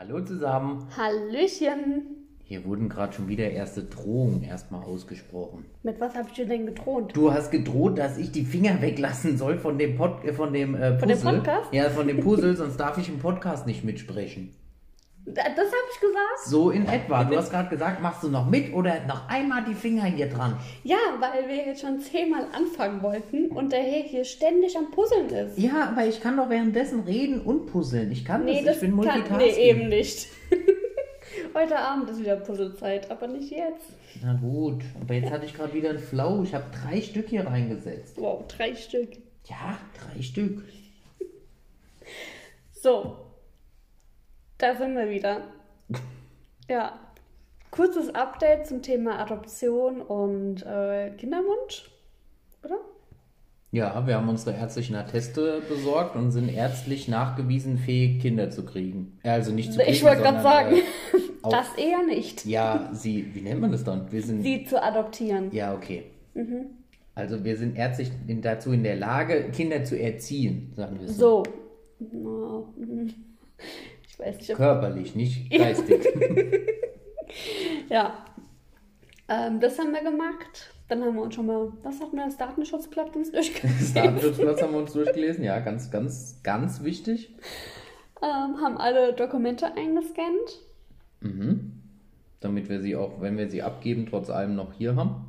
Hallo zusammen. Hallöchen. Hier wurden gerade schon wieder erste Drohungen erstmal ausgesprochen. Mit was habe ich dir denn gedroht? Du hast gedroht, dass ich die Finger weglassen soll von dem Pod, äh, von dem äh, Puzzle. Von dem Podcast? Ja, von dem Puzzle, sonst darf ich im Podcast nicht mitsprechen. Da- Das habe ich gesagt? So in etwa. Du hast gerade gesagt, machst du noch mit oder noch einmal die Finger hier dran? Ja, weil wir jetzt schon zehnmal anfangen wollten und der Herr hier ständig am Puzzeln ist. Ja, aber ich kann doch währenddessen reden und puzzeln. Ich kann das, ich bin kann, Multitasking. nee, eben nicht. Heute Abend ist wieder Puzzlezeit, aber nicht jetzt. Na gut, aber jetzt hatte ich gerade wieder einen Flow. Ich habe drei Stück hier reingesetzt. Wow, drei Stück. Ja, drei Stück. So, da sind wir wieder. Ja, kurzes Update zum Thema Adoption und äh, Kinderwunsch, oder? Ja, wir haben unsere ärztlichen Atteste besorgt und sind ärztlich nachgewiesen fähig, Kinder zu kriegen. Äh, Also nicht zu kriegen, Ich wollte gerade sagen, äh, das eher nicht. Ja, sie, wie nennt man das dann? Wir sind, Sie zu adoptieren. ja, okay. Also wir sind ärztlich dazu in der Lage, Kinder zu erziehen, sagen wir so. So. Ich weiß nicht. Körperlich, nicht geistig. Ja. Ähm, das haben wir gemacht. Dann haben wir uns schon mal, was hat man das Datenschutzblatt uns Das durchgelesen? Datenschutzplatz haben wir uns durchgelesen, ja, ganz, ganz, ganz wichtig. ähm, haben alle Dokumente eingescannt. Mhm. Damit wir sie auch, wenn wir sie abgeben, trotz allem noch hier haben.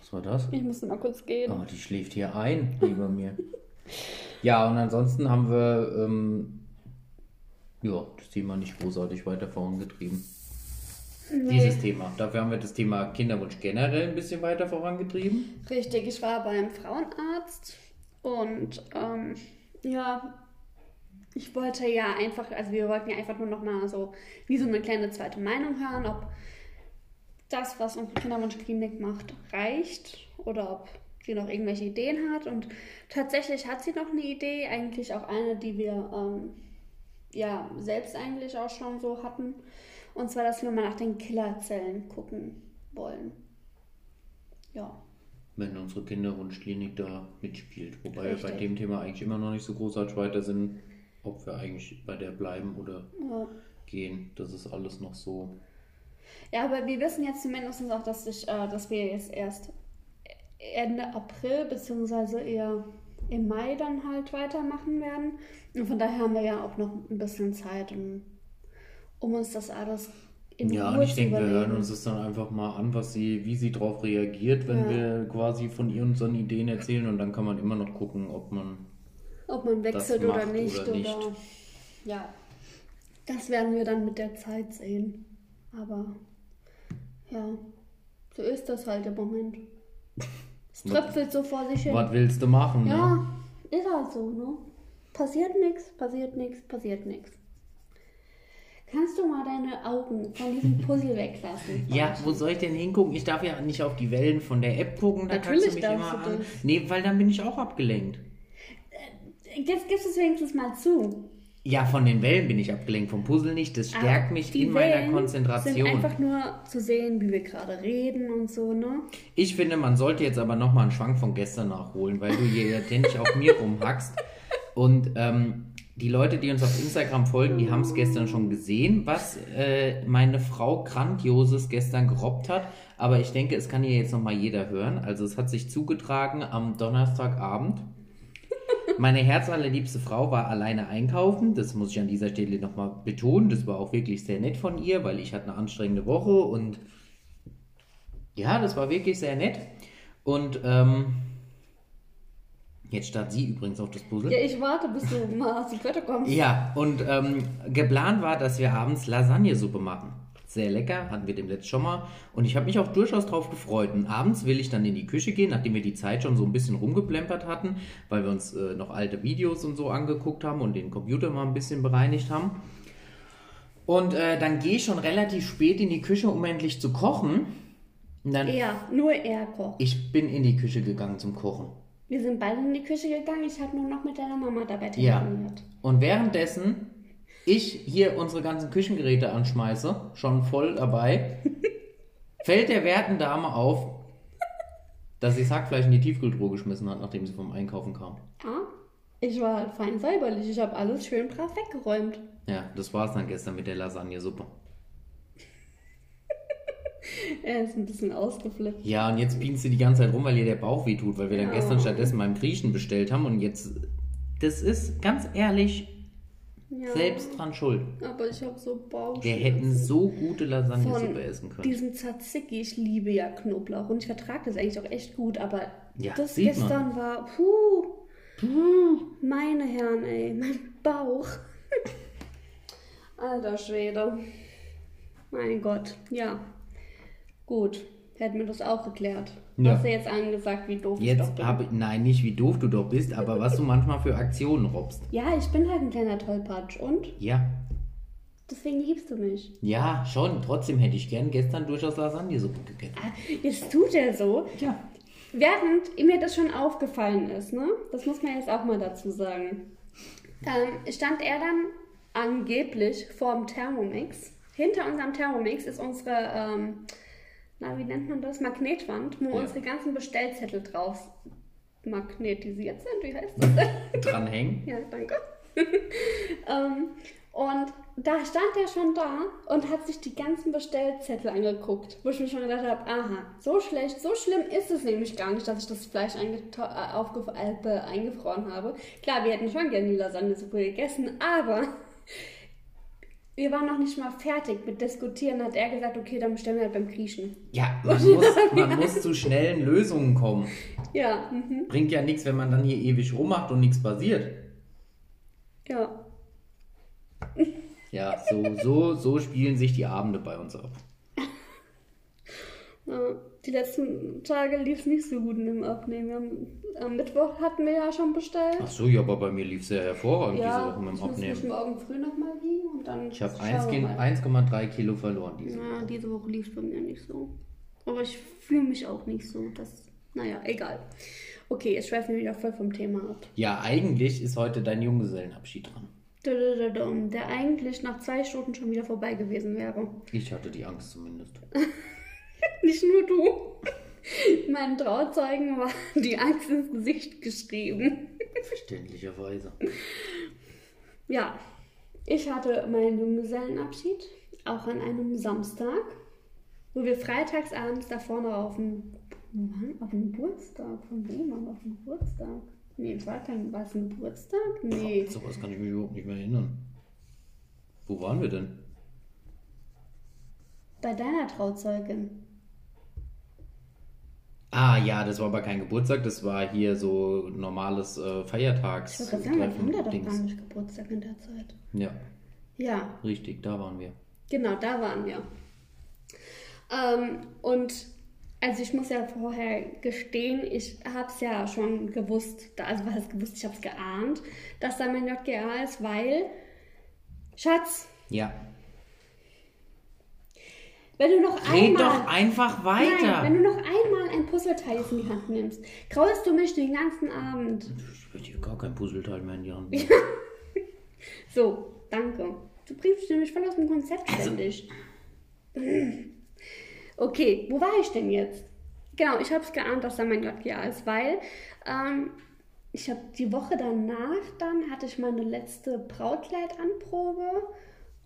Was war das? Ich musste mal kurz gehen. Oh, die schläft hier ein, lieber mir. Ja, und ansonsten haben wir ähm, ja, das Thema nicht großartig weiter vorangetrieben. Dieses Thema. Dafür haben wir das Thema Kinderwunsch generell ein bisschen weiter vorangetrieben. Richtig, ich war beim Frauenarzt und ähm, ja, ich wollte ja einfach, also wir wollten ja einfach nur noch mal so wie so eine kleine zweite Meinung hören, ob das, was unsere Kinderwunschklinik macht, reicht oder ob sie noch irgendwelche Ideen hat. Und tatsächlich hat sie noch eine Idee, eigentlich auch eine, die wir ähm, ja selbst eigentlich auch schon so hatten. Und zwar, dass wir mal nach den Killerzellen gucken wollen. Ja. Wenn unsere Kinderwunschklinik da mitspielt. Wobei wir bei Richtig. dem Thema eigentlich immer noch nicht so großartig weiter sind, ob wir eigentlich bei der bleiben oder ja. gehen. Das ist alles noch so. Ja, aber wir wissen jetzt zumindest auch, dass, ich, äh, dass wir jetzt erst Ende April beziehungsweise eher im Mai dann halt weitermachen werden. Und von daher haben wir ja auch noch ein bisschen Zeit, um, um uns das alles in Ja, Ruhe und ich denke, wir hören uns das dann einfach mal an, was sie, wie sie darauf reagiert, wenn Ja. wir quasi von ihr unseren Ideen erzählen und dann kann man immer noch gucken, ob man Ob man wechselt oder nicht, oder oder nicht. Ja, das werden wir dann mit der Zeit sehen. Aber ja, so ist das halt im Moment. Es tröpfelt so vor sich hin. was willst du machen, ne? Ja, ist halt so, ne? Passiert nichts, passiert nichts, passiert nichts. Kannst du mal deine Augen von diesem Puzzle weglassen? Ja, wo soll ich denn hingucken? Ich darf ja nicht auf die Wellen von der App gucken, da Natürlich kannst du mich darfst immer du an. das. Nee, weil dann bin ich auch abgelenkt. Jetzt gibst du es wenigstens mal zu. Ja, von den Wellen bin ich abgelenkt, vom Puzzle nicht. Das stärkt Ah, mich in meiner Wellen Konzentration. sind einfach nur zu sehen, wie wir gerade reden und so, ne? Ich finde, man sollte jetzt aber nochmal einen Schwank von gestern nachholen, weil du hier ja ständig auf mir rumhackst. Und ähm, die Leute, die uns auf Instagram folgen, die haben es gestern schon gesehen, was äh, meine Frau Grandioses gestern gerobbt hat. Aber ich denke, es kann hier jetzt nochmal jeder hören. Also es hat sich zugetragen am Donnerstagabend. Meine herzallerliebste Frau war alleine einkaufen. Das muss ich an dieser Stelle nochmal betonen. Das war auch wirklich sehr nett von ihr, weil ich hatte eine anstrengende Woche und ja, das war wirklich sehr nett. Und ähm, jetzt startet sie übrigens auf das Puzzle. Ja, ich warte, bis du mal aus dem Wetter kommst. Ja, und ähm, geplant war, dass wir abends Lasagnesuppe machen. Sehr lecker, hatten wir dem letzten schon mal. Und ich habe mich auch durchaus drauf gefreut. Und abends will ich dann in die Küche gehen, nachdem wir die Zeit schon so ein bisschen rumgeplempert hatten, weil wir uns äh, noch alte Videos und so angeguckt haben und den Computer mal ein bisschen bereinigt haben. Und äh, dann gehe ich schon relativ spät in die Küche, um endlich zu kochen. Und dann, Er, nur er kocht. ich bin in die Küche gegangen zum Kochen. Wir sind beide in die Küche gegangen, ich habe nur noch mit deiner Mama dabei Ja. telefoniert. Und währenddessen ich hier unsere ganzen Küchengeräte anschmeiße, schon voll dabei, fällt der werten Dame auf, dass sie das Hackfleisch in die Tiefkühltruhe geschmissen hat, nachdem sie vom Einkaufen kam. Ah? Ich war halt fein säuberlich. Ich habe alles schön brav weggeräumt. Ja, das war's dann gestern mit der Lasagnesuppe. Er ist ein bisschen ausgeflippt. Ja, und jetzt pinst du die ganze Zeit rum, weil ihr der Bauch wehtut, weil wir dann Ja. gestern stattdessen beim Griechen bestellt haben und jetzt, das ist ganz ehrlich Ja. selbst dran schuld. Aber ich habe so Bauch. Wir hätten so gute Lasagnesuppe essen können. diesem Tzatziki. Ich liebe ja Knoblauch und ich vertrage das eigentlich auch echt gut. Aber Ja, das sieht man. gestern war, puh, meine Herren, ey, mein Bauch. Alter Schwede. Mein Gott, ja. Gut, hätten wir das auch geklärt. Ja. Hast du jetzt angesagt, wie doof ich doch Jetzt bin? ich, nein, nicht wie doof du doch bist, aber was du manchmal für Aktionen robbst. Ja, ich bin halt ein kleiner Tollpatsch und Ja, deswegen liebst du mich. ja, schon. Trotzdem hätte ich gern gestern durchaus Lasagnesuppe gegessen. Ah, Jetzt tut er so, Ja. Während mir das schon aufgefallen ist, ne? Das muss man jetzt auch mal dazu sagen. Ähm, stand er dann angeblich vorm Thermomix. Hinter unserem Thermomix ist unsere, ähm, na, wie nennt man das? Magnetwand, wo Ja. unsere ganzen Bestellzettel drauf magnetisiert sind. Wie heißt das? Dranhängen. Ja, danke. ähm, und da stand er schon da und hat sich die ganzen Bestellzettel angeguckt, wo ich mir schon gedacht habe, aha, so schlecht, so schlimm ist es nämlich gar nicht, dass ich das Fleisch äh, äh, eingefroren habe. Klar, wir hätten schon gerne die Lasagnesuppe gegessen, aber wir waren noch nicht mal fertig mit Diskutieren. Hat er gesagt, okay, dann bestellen wir halt beim Griechen. Ja, man muss, man muss zu schnellen Lösungen kommen. Ja, mhm. Bringt ja nichts, wenn man dann hier ewig rummacht und nichts passiert. ja. Ja, so, so, so spielen sich die Abende bei uns ab. Ja, Die letzten Tage lief es nicht so gut mit dem Abnehmen. Am Mittwoch hatten wir ja schon bestellt. Ach so, ja, aber bei mir lief es ja hervorragend diese ja, Woche mit dem ich muss Abnehmen. morgen früh nochmal wiegen und dann Ich habe schauen wir mal. 1,3 Kilo verloren diese Ja, diese Woche lief es bei mir nicht so. Aber ich fühle mich auch nicht so. Das, naja, egal. Okay, jetzt schweifen wir wieder voll vom Thema ab. Ja, eigentlich ist heute dein Junggesellenabschied dran. Der eigentlich nach zwei Stunden schon wieder vorbei gewesen wäre. Ich hatte die Angst zumindest. Nicht nur du. Meinen Trauzeugen war die Angst ins Gesicht geschrieben. Verständlicherweise. Ja, ich hatte meinen Junggesellenabschied, auch an einem Samstag, wo wir freitags abends davor noch auf dem, waren? auf dem Geburtstag, von wem wir auf dem Geburtstag? Nee, war kein, war es ein Geburtstag? Nee. Boah, sowas kann ich mich überhaupt nicht mehr erinnern. Wo waren wir denn? Bei deiner Trauzeugin. Ah ja, das war aber kein Geburtstag, das war hier so normales äh, Ich Feiertags. gerade sagen, wir haben da doch gar nicht Geburtstag in der Zeit. Ja, Ja, richtig, da waren wir. Genau, da waren wir. Ähm, und also ich muss ja vorher gestehen, ich habe es ja schon gewusst, also was heißt gewusst, ich habe es geahnt, dass da mein JGA ist, weil, Schatz, Ja. Wenn du noch Red einmal... doch einfach Nein, weiter. wenn du noch einmal ein Puzzleteil jetzt in die Hand nimmst, graulst du mich den ganzen Abend. Ich würde hier gar kein Puzzleteil mehr in die Hand nehmen. So, danke. Du bringst mich nämlich voll aus dem Konzept Also ständig. Okay, wo war ich denn jetzt? Genau, ich habe es geahnt, dass da mein JGA ist, weil ähm, ich habe die Woche danach, dann hatte ich meine letzte Brautkleidanprobe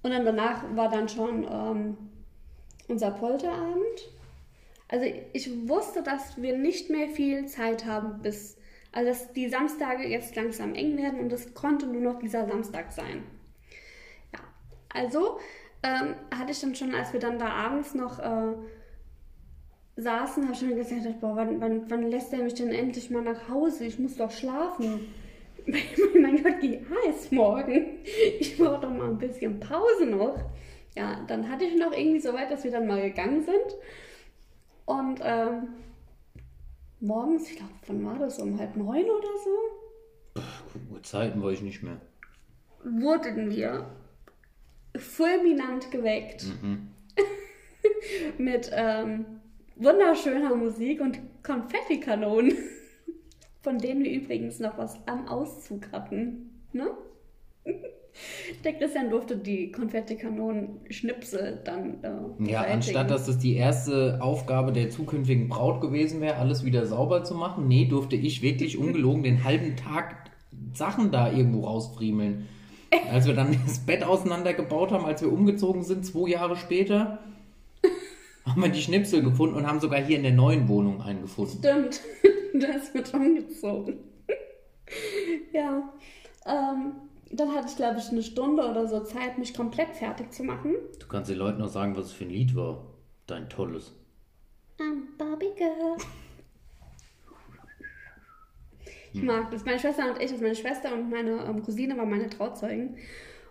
und dann danach war dann schon ähm, unser Polterabend. Also ich wusste, dass wir nicht mehr viel Zeit haben bis, also dass die Samstage jetzt langsam eng werden und es konnte nur noch dieser Samstag sein. Ja, also ähm, hatte ich dann schon, als wir dann da abends noch äh, saßen, habe ich schon gesagt, boah, wann, wann, wann lässt er mich denn endlich mal nach Hause? Ich muss doch schlafen. mein Gott, die ist morgen. Ich brauche doch mal ein bisschen Pause noch. Ja, dann hatte ich noch irgendwie so weit, dass wir dann mal gegangen sind. Und ähm, morgens, ich glaube, wann war das? Um halb neun oder so? Uhrzeiten weiß ich nicht mehr. wurden wir fulminant geweckt mit ähm, wunderschöner Musik und Konfettikanonen, von denen wir übrigens noch was am Auszug hatten. Ne? Der Christian durfte die Konfettikanonen-Schnipsel dann. Äh, Ja, beseitigen. anstatt dass das die erste Aufgabe der zukünftigen Braut gewesen wäre, alles wieder sauber zu machen, nee, durfte ich wirklich ungelogen den halben Tag Sachen da irgendwo rausfriemeln. Als wir dann das Bett auseinandergebaut haben, als wir umgezogen sind, zwei Jahre später, haben wir die Schnipsel gefunden und haben sogar hier in der neuen Wohnung einen gefunden. Stimmt, das wird umgezogen. ja, ähm, dann hatte ich, glaube ich, eine Stunde oder so Zeit, mich komplett fertig zu machen. Du kannst den Leuten noch sagen, was es für ein Lied war. Dein tolles. I'm Barbie Girl. Ich mag das. Meine Schwester und ich, also meine Schwester und meine ähm, Cousine waren meine Trauzeugen.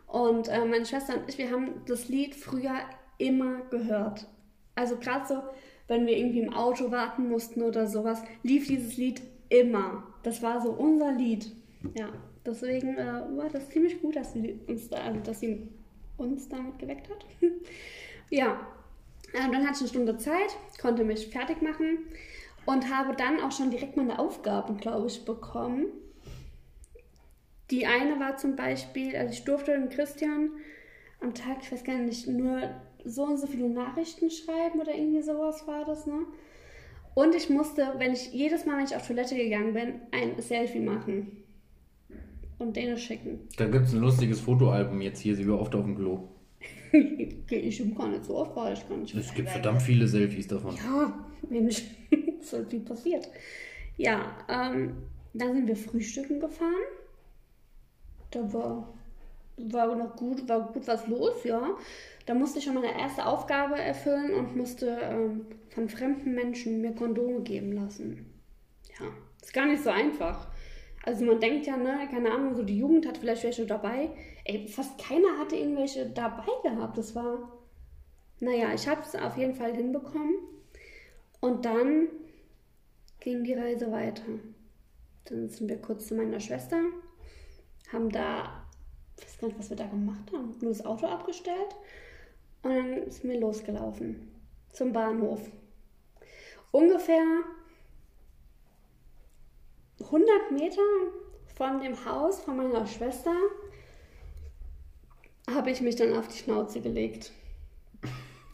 Und äh, meine Schwester und ich, wir haben das Lied früher immer gehört. Also gerade so, wenn wir irgendwie im Auto warten mussten oder sowas, lief dieses Lied immer. Das war so unser Lied. Ja, deswegen äh, war das ziemlich gut, dass sie uns, da, also, dass sie uns damit geweckt hat. ja, äh, dann hatte ich eine Stunde Zeit, konnte mich fertig machen und habe dann auch schon direkt meine Aufgaben, glaube ich, bekommen. Die eine war zum Beispiel, also ich durfte dem Christian am Tag, ich weiß gar nicht, nur so und so viele Nachrichten schreiben oder irgendwie sowas war das, ne? Und ich musste, wenn ich jedes Mal, wenn ich auf Toilette gegangen bin, ein Selfie machen und denen schicken. Da gibt es ein lustiges Fotoalbum jetzt hier, sie war oft auf dem Klo. Ich gar nicht so oft, weil ich gar nicht. Es gibt verdammt viele Selfies davon. Ja, Mensch, so viel passiert. Ja, ähm, dann sind wir frühstücken gefahren. Da war, war noch gut, war gut was los, ja. Da musste ich schon meine erste Aufgabe erfüllen und musste ähm, von fremden Menschen mir Kondome geben lassen. Ja, ist gar nicht so einfach. Also man denkt ja, ne, keine Ahnung, so die Jugend hat vielleicht welche dabei. Ey, fast keiner hatte irgendwelche dabei gehabt. Das war, naja, ich habe es auf jeden Fall hinbekommen. Und dann ging die Reise weiter. Dann sind wir kurz zu meiner Schwester, haben da, ich weiß gar nicht, was wir da gemacht haben, nur das Auto abgestellt und dann sind wir losgelaufen zum Bahnhof. Ungefähr 100 Meter von dem Haus von meiner Schwester habe ich mich dann auf die Schnauze gelegt.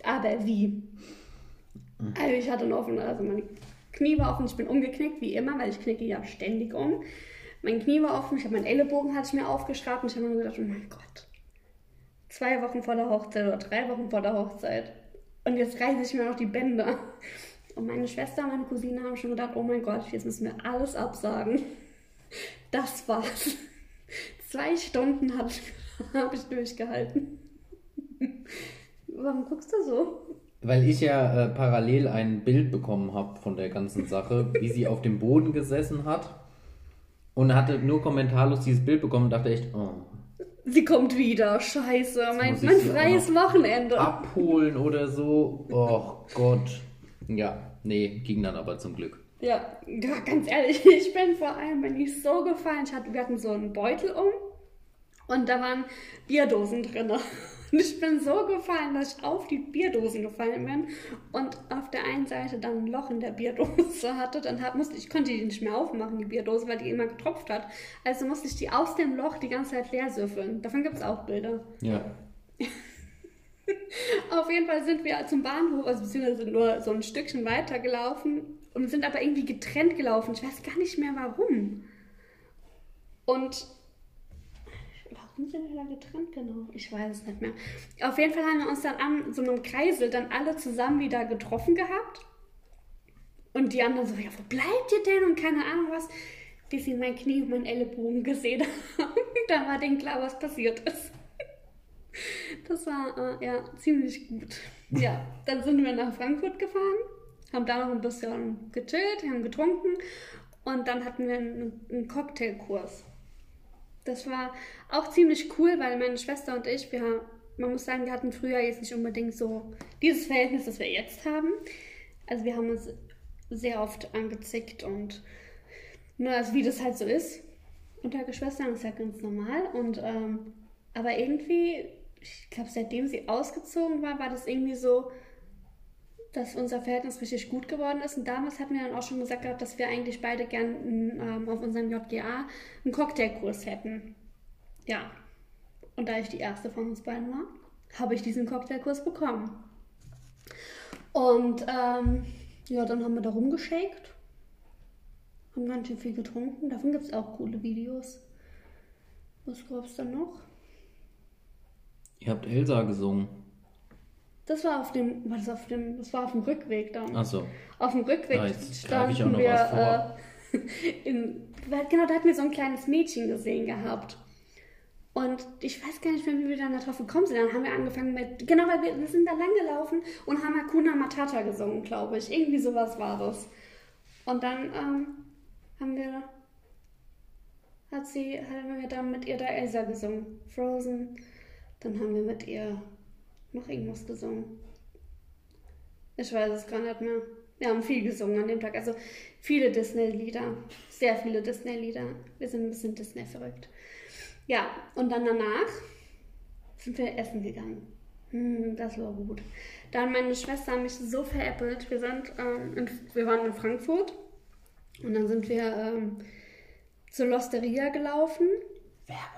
Aber wie? Also ich hatte ein offenes, also mein Knie war offen, ich bin umgeknickt, wie immer, weil ich knicke ja ständig um. Mein Knie war offen, ich habe meinen Ellenbogen hatte ich mir aufgeschraubt und ich habe mir gedacht, oh mein Gott. Zwei Wochen vor der Hochzeit oder drei Wochen vor der Hochzeit. Und jetzt reiße ich mir noch die Bänder. Und meine Schwester und meine Cousine haben schon gedacht, oh mein Gott, jetzt müssen wir alles absagen. Das war's. Zwei Stunden habe ich, hab ich durchgehalten. Warum guckst du so? Weil ich ja äh, parallel ein Bild bekommen habe von der ganzen Sache, wie sie auf dem Boden gesessen hat und hatte nur kommentarlos dieses Bild bekommen und dachte echt, oh. Sie kommt wieder, scheiße, mein, mein freies Wochenende. Abholen oder so. Oh Gott. Ja, nee, ging dann aber zum Glück. Ja, ja, ganz ehrlich, ich bin vor allem, bin ich so gefallen. Ich hatte, wir hatten so einen Beutel um und da waren Bierdosen drin. Und ich bin so gefallen, dass ich auf die Bierdosen gefallen bin und auf der einen Seite dann ein Loch in der Bierdose hatte. Dann hab, musste ich konnte die nicht mehr aufmachen, die Bierdose, weil die immer getropft hat. Also musste ich die aus dem Loch die ganze Zeit leer süffeln. Davon gibt es auch Bilder. Ja. Auf jeden Fall sind wir zum Bahnhof, also beziehungsweise nur so ein Stückchen weiter gelaufen und sind aber irgendwie getrennt gelaufen. Ich weiß gar nicht mehr warum. Und warum sind wir da getrennt genau? Ich weiß es nicht mehr. Auf jeden Fall haben wir uns dann an so einem Kreisel dann alle zusammen wieder getroffen gehabt. Und die anderen so, ja, wo bleibt ihr denn? Und keine Ahnung was. Bis sie mein Knie und meinen Ellenbogen gesehen haben. da war denen klar, was passiert ist. Das war äh, ja ziemlich gut. Ja, dann sind wir nach Frankfurt gefahren, haben da noch ein bisschen gechillt, haben getrunken und dann hatten wir einen, einen Cocktailkurs. Das war auch ziemlich cool, weil meine Schwester und ich, wir, man muss sagen, wir hatten früher jetzt nicht unbedingt so dieses Verhältnis, das wir jetzt haben. Also wir haben uns sehr oft angezickt und nur also wie das halt so ist unter Geschwistern, ist ja ganz normal. Und ähm, aber irgendwie, ich glaube, seitdem sie ausgezogen war, war das irgendwie so, dass unser Verhältnis richtig gut geworden ist. Und damals hatten wir dann auch schon gesagt gehabt, dass wir eigentlich beide gern ähm, auf unserem JGA einen Cocktailkurs hätten. Ja. Und da ich die erste von uns beiden war, habe ich diesen Cocktailkurs bekommen. Und ähm, ja, dann haben wir da rumgeschakt, haben ganz schön viel getrunken. Davon gibt es auch coole Videos. Was gab's da noch? Ihr habt Elsa gesungen. Das war auf dem, war das auf dem, das war auf dem Rückweg dann. Achso. Auf dem Rückweg auch standen noch wir, was vor. äh, in, genau, da hatten wir so ein kleines Mädchen gesehen gehabt. Und ich weiß gar nicht mehr, wie wir dann darauf gekommen sind. Dann haben wir angefangen mit, genau, weil wir, wir sind da lang gelaufen und haben Hakuna Matata gesungen, glaube ich. Irgendwie sowas war das. Und dann ähm, haben wir, hat sie, haben wir dann mit ihr da Elsa gesungen. Frozen. Dann haben wir mit ihr noch irgendwas gesungen. Ich weiß es gar nicht mehr. Wir haben viel gesungen an dem Tag. Also viele Disney-Lieder. Sehr viele Disney-Lieder. Wir sind ein bisschen Disney verrückt. Ja, und dann danach sind wir essen gegangen. Hm, das war gut. Da hat meine Schwester mich so veräppelt. Wir, sind, ähm, in, wir waren in Frankfurt und dann sind wir ähm, zur Losteria gelaufen. Werbung.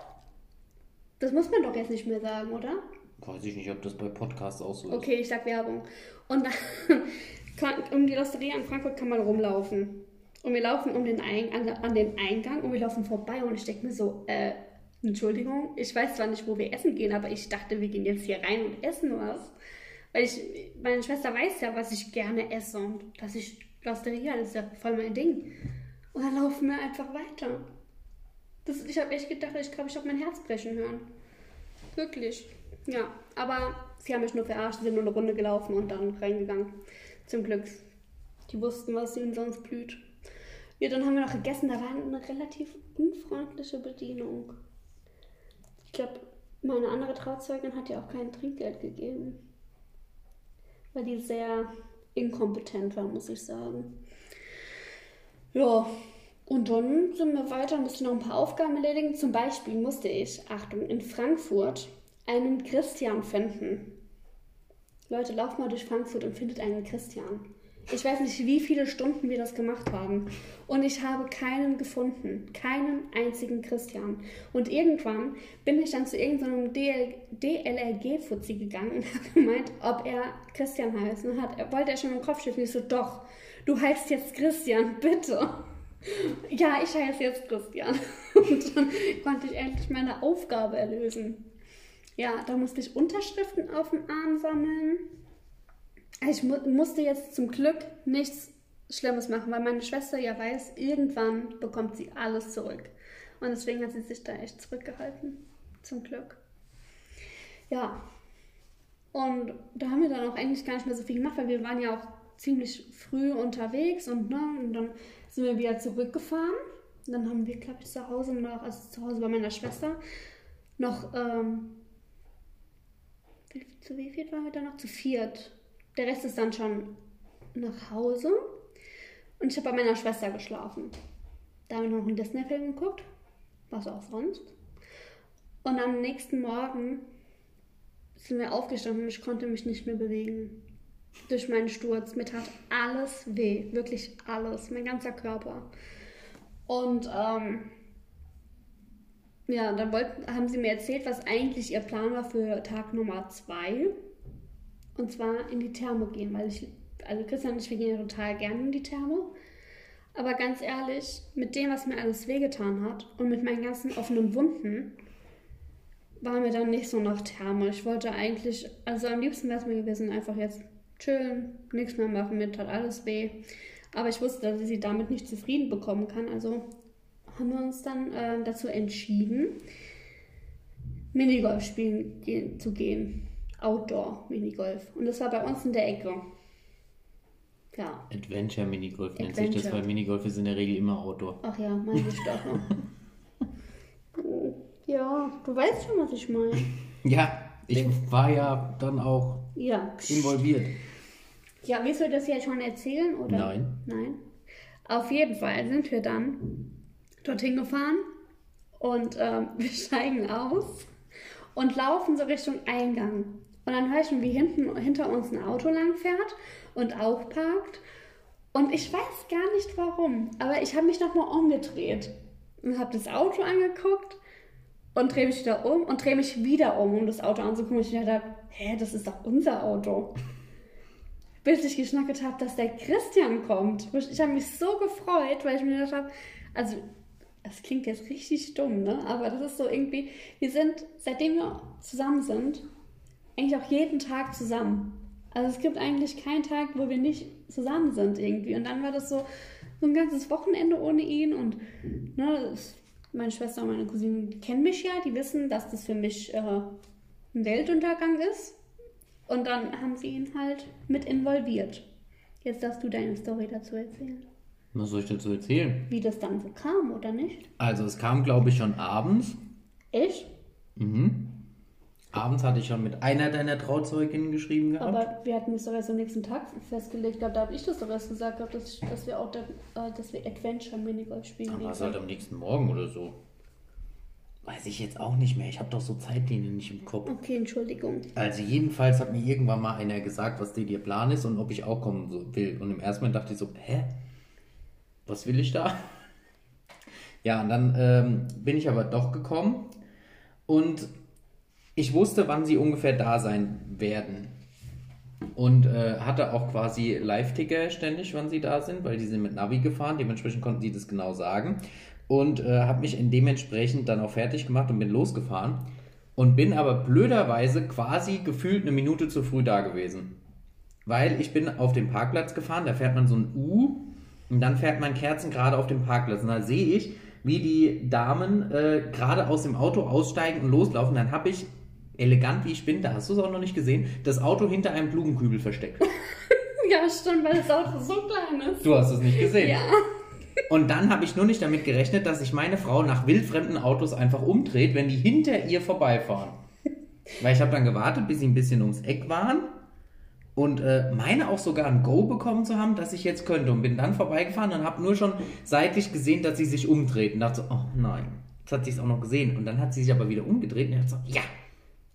Das muss man doch jetzt nicht mehr sagen, oder? Weiß ich nicht, ob das bei Podcasts auch so ist. Okay, ich sag Werbung. Und dann kann, um die Losteria in Frankfurt kann man rumlaufen. Und wir laufen um den Ein an, an den Eingang und wir laufen vorbei und ich denke mir so, äh, Entschuldigung, ich weiß zwar nicht, wo wir essen gehen, aber ich dachte, wir gehen jetzt hier rein und essen was. Weil ich, meine Schwester weiß ja, was ich gerne esse und dass ich Losteria, das ist ja voll mein Ding. Und dann laufen wir einfach weiter. Das, ich habe echt gedacht, ich glaube, ich habe mein Herz brechen hören. Wirklich. Ja, aber sie haben mich nur verarscht, sie sind nur eine Runde gelaufen und dann reingegangen. Zum Glück. Die wussten, was ihnen sonst blüht. Ja, dann haben wir noch gegessen. Da war eine relativ unfreundliche Bedienung. Ich glaube, meine andere Trauzeugin hat ja auch kein Trinkgeld gegeben. Weil die sehr inkompetent war, muss ich sagen. Ja, und dann sind wir weiter und mussten noch ein paar Aufgaben erledigen. Zum Beispiel musste ich, Achtung, in Frankfurt einen Christian finden. Leute, lauft mal durch Frankfurt und findet einen Christian. Ich weiß nicht, wie viele Stunden wir das gemacht haben. Und ich habe keinen gefunden. Keinen einzigen Christian. Und irgendwann bin ich dann zu irgendeinem DL DLRG-Fuzzi gegangen und habe gemeint, ob er Christian heißt. Und hat, wollte er schon im Kopf schütteln. Ich so, doch, du heißt jetzt Christian, bitte. Ja, ich heiße jetzt Christian. Und dann konnte ich endlich meine Aufgabe erlösen. Ja, da musste ich Unterschriften auf dem Arm sammeln. Ich mu musste jetzt zum Glück nichts Schlimmes machen, weil meine Schwester ja weiß, irgendwann bekommt sie alles zurück. Und deswegen hat sie sich da echt zurückgehalten. Zum Glück. Ja. Und da haben wir dann auch eigentlich gar nicht mehr so viel gemacht, weil wir waren ja auch ziemlich früh unterwegs und, ne, und dann sind wir wieder zurückgefahren. Und dann haben wir, glaube ich, zu Hause noch, also zu Hause bei meiner Schwester, noch, ähm, zu wie viel waren wir da noch? Zu viert. Der Rest ist dann schon nach Hause. Und ich habe bei meiner Schwester geschlafen. Da haben wir noch einen Disney-Film geguckt. Was auch sonst. Und am nächsten Morgen sind wir aufgestanden und ich konnte mich nicht mehr bewegen. Durch meinen Sturz. Mir tat alles weh. Wirklich alles. Mein ganzer Körper. Und ähm, ja, dann wollten, haben sie mir erzählt, was eigentlich ihr Plan war für Tag Nummer zwei. Und zwar in die Therme gehen, weil ich, also Christian und ich, wir gehen ja total gerne in die Therme. Aber ganz ehrlich, mit dem, was mir alles wehgetan hat und mit meinen ganzen offenen Wunden, war mir dann nicht so nach Therme. Ich wollte eigentlich, also am liebsten wäre es mir gewesen, einfach jetzt chillen, nichts mehr machen, mir tat alles weh. Aber ich wusste, dass ich sie damit nicht zufrieden bekommen kann. Also haben wir uns dann äh, dazu entschieden, Minigolf spielen gehen, zu gehen. Outdoor-Minigolf. Und das war bei uns in der Ecke. Ja. Adventure Minigolf nennt sich das, weil Minigolf ist in der Regel immer Outdoor. Ach ja, meine ich doch. Oh, ja, du weißt schon, was ich meine. Ja, ich war ja dann auch Ja. involviert. Ja, willst du das jetzt schon erzählen, oder? Nein. Nein. Auf jeden Fall sind wir dann dorthin gefahren und ähm, wir steigen aus und laufen so Richtung Eingang. Und dann höre ich schon, wie hinten, hinter uns ein Auto lang fährt und auch parkt. Und ich weiß gar nicht warum, aber ich habe mich nochmal umgedreht und habe das Auto angeguckt und drehe mich wieder um und drehe mich wieder um, um das Auto anzugucken. Und ich dachte, hä, das ist doch unser Auto bis ich geschnackert habe, dass der Christian kommt. Ich habe mich so gefreut, weil ich mir gedacht habe, also das klingt jetzt richtig dumm, ne? Aber das ist so irgendwie, wir sind, seitdem wir zusammen sind, eigentlich auch jeden Tag zusammen. Also es gibt eigentlich keinen Tag, wo wir nicht zusammen sind irgendwie. Und dann war das so, so ein ganzes Wochenende ohne ihn und ne, meine Schwester und meine Cousine kennen mich ja, die wissen, dass das für mich äh, ein Weltuntergang ist. Und dann haben sie ihn halt mit involviert. Jetzt darfst du deine Story dazu erzählen. Was soll ich dazu erzählen? Wie das dann so kam, oder nicht? Also es kam, glaube ich, schon abends. Ich? Mhm. Abends hatte ich schon mit einer deiner Trauzeuginnen geschrieben gehabt. Aber wir hatten das doch erst am nächsten Tag festgelegt gehabt. Da habe ich das doch erst gesagt gehabt, dass, dass wir auch der, äh, dass wir Adventure Minigolf spielen. Aber es halt am nächsten Morgen oder so. Weiß ich jetzt auch nicht mehr. Ich habe doch so Zeitlinien nicht im Kopf. Okay, Entschuldigung. Also jedenfalls hat mir irgendwann mal einer gesagt, was der ihr Plan ist und ob ich auch kommen so will. Und im ersten Moment dachte ich so, hä? Was will ich da? Ja, und dann ähm, bin ich aber doch gekommen und ich wusste, wann sie ungefähr da sein werden. Und äh, hatte auch quasi Live-Ticker ständig, wann sie da sind, weil die sind mit Navi gefahren. Dementsprechend konnten sie das genau sagen. Und äh, habe mich in dementsprechend dann auch fertig gemacht und bin losgefahren. Und bin aber blöderweise quasi gefühlt eine Minute zu früh da gewesen. Weil ich bin auf den Parkplatz gefahren, da fährt man so ein U und dann fährt man Kerzen gerade auf dem Parkplatz. Und da sehe ich, wie die Damen äh, gerade aus dem Auto aussteigen und loslaufen. Dann habe ich elegant wie ich bin, da hast du es auch noch nicht gesehen, das Auto hinter einem Blumenkübel versteckt. ja, stimmt, weil das Auto so klein ist. Du hast es nicht gesehen. Ja. Und dann habe ich nur nicht damit gerechnet, dass sich meine Frau nach wildfremden Autos einfach umdreht, wenn die hinter ihr vorbeifahren. Weil ich habe dann gewartet, bis sie ein bisschen ums Eck waren und äh, meine auch sogar ein Go bekommen zu haben, dass ich jetzt könnte und bin dann vorbeigefahren und habe nur schon seitlich gesehen, dass sie sich umdreht und dachte so, oh nein, jetzt hat sie es auch noch gesehen und dann hat sie sich aber wieder umgedreht und hat so, ja,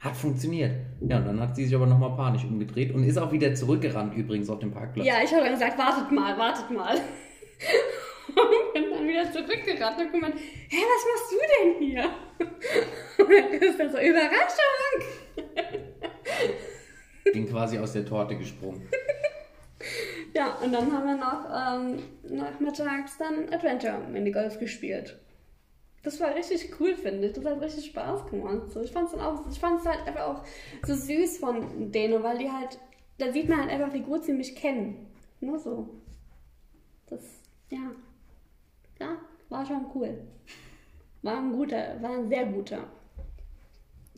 hat funktioniert. Ja, und dann hat sie sich aber nochmal panisch umgedreht und ist auch wieder zurückgerannt übrigens auf dem Parkplatz. Ja, ich habe dann gesagt, wartet mal, wartet mal. Und bin dann wieder zurückgerannt und gemeint, hä, was machst du denn hier? Und dann ist dann so, Überraschung! Bin quasi aus der Torte gesprungen. Ja, und dann haben wir noch ähm, nachmittags dann Adventure Minigolf gespielt. Das war richtig cool, finde ich. Das hat richtig Spaß gemacht. So, ich fand es auch, ich fand es halt einfach auch so süß von denen, weil die halt, da sieht man halt einfach, wie gut sie mich kennen. Nur so. Das, ja. Ja, war schon cool. War ein guter, war ein sehr guter.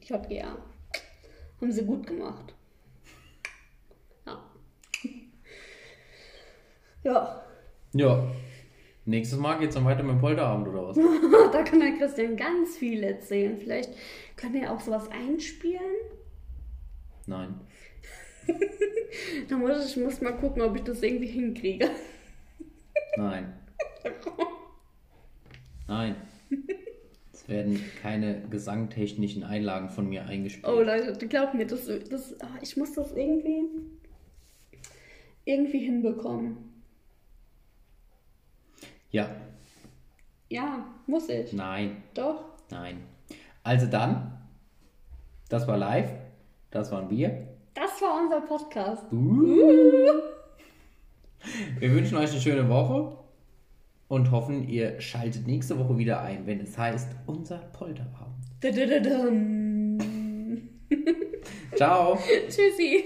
JGA. Haben sie gut gemacht. Ja. Ja. Ja. Nächstes Mal geht's dann weiter mit dem Polterabend oder was? da kann der Christian ganz viel erzählen. Vielleicht können wir auch sowas einspielen. Nein. da muss ich muss mal gucken, ob ich das irgendwie hinkriege. Nein. Nein. Es werden keine gesangtechnischen Einlagen von mir eingespielt. Oh Leute, glaubt mir, das, das, ah, ich muss das irgendwie irgendwie hinbekommen. Ja. Ja, muss ich. Nein. Doch. Nein. Also dann, das war live, das waren wir. Das war unser Podcast. Uh. Wir wünschen euch eine schöne Woche und hoffen, ihr schaltet nächste Woche wieder ein, wenn es heißt unser Polterabend. Ciao. Tschüssi.